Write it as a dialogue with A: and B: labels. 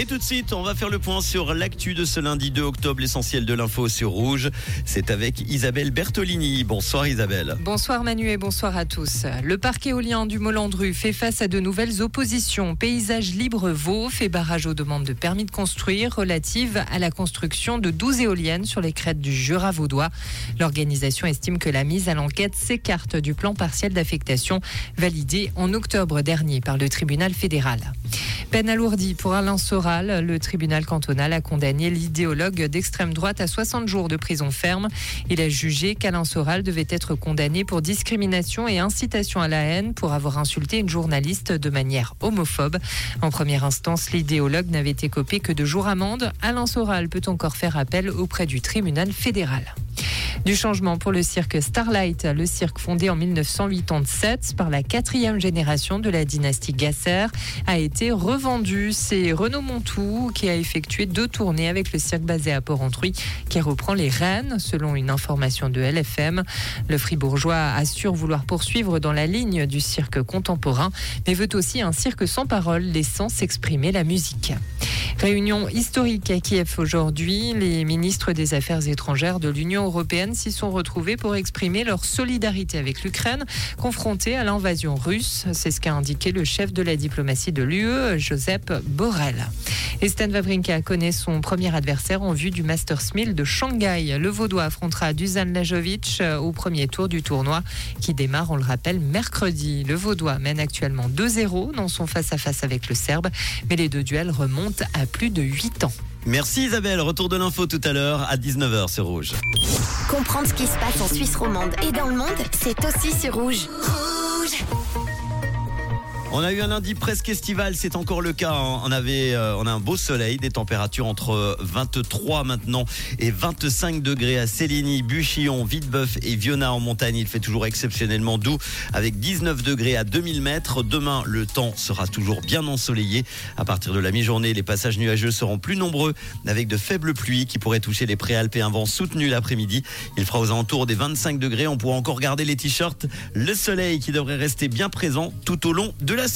A: Et tout de suite, on va faire le point sur l'actu de ce lundi 2 octobre, l'essentiel de l'info sur Rouge. C'est avec Isabelle Bertolini. Bonsoir Isabelle.
B: Bonsoir Manu et bonsoir à tous. Le parc éolien du Molandru fait face à de nouvelles oppositions. Paysage libre Vaud fait barrage aux demandes de permis de construire relatives à la construction de 12 éoliennes sur les crêtes du Jura vaudois. L'organisation estime que la mise à l'enquête s'écarte du plan partiel d'affectation validé en octobre dernier par le tribunal fédéral. Peine alourdie pour Alain Soral. Le tribunal cantonal a condamné l'idéologue d'extrême droite à 60 jours de prison ferme. Il a jugé qu'Alain Soral devait être condamné pour discrimination et incitation à la haine pour avoir insulté une journaliste de manière homophobe. En première instance, l'idéologue n'avait écopé que de jours amende. Alain Soral peut encore faire appel auprès du tribunal fédéral. Du changement pour le cirque Starlight, le cirque fondé en 1987 par la quatrième génération de la dynastie Gasser, a été revendu. C'est Renaud Montou qui a effectué deux tournées avec le cirque basé à Port-Entruy qui reprend les rênes selon une information de LFM. Le fribourgeois assure vouloir poursuivre dans la ligne du cirque contemporain, mais veut aussi un cirque sans parole laissant s'exprimer la musique. Réunion historique à Kiev aujourd'hui. Les ministres des Affaires étrangères de l'Union européenne s'y sont retrouvés pour exprimer leur solidarité avec l'Ukraine, confrontée à l'invasion russe. C'est ce qu'a indiqué le chef de la diplomatie de l'UE, Joseph Borrell. Et Stan Wawrinka connaît son premier adversaire en vue du Masters 1000 de Shanghai. Le Vaudois affrontera Dusan Lajovic au premier tour du tournoi qui démarre, on le rappelle, mercredi. Le Vaudois mène actuellement 2-0 dans son face-à-face avec le Serbe, mais les deux duels remontent à plus de 8 ans.
A: Merci Isabelle, retour de l'info tout à l'heure à 19h sur Rouge.
C: Comprendre ce qui se passe en Suisse romande et dans le monde, c'est aussi sur Rouge. Rouge
A: on a eu un lundi presque estival, c'est encore le cas. hein. On avait, euh, on a un beau soleil, des températures entre 23 maintenant et 25 degrés à Céligny, Buchillon, Vitebeuf et Viona en montagne. Il fait toujours exceptionnellement doux avec 19 degrés à 2000 mètres. Demain, le temps sera toujours bien ensoleillé. À partir de la mi-journée, les passages nuageux seront plus nombreux avec de faibles pluies qui pourraient toucher les préalpes et un vent soutenu l'après-midi. Il fera aux alentours des 25 degrés. On pourra encore garder les t-shirts. Le soleil qui devrait rester bien présent tout au long de la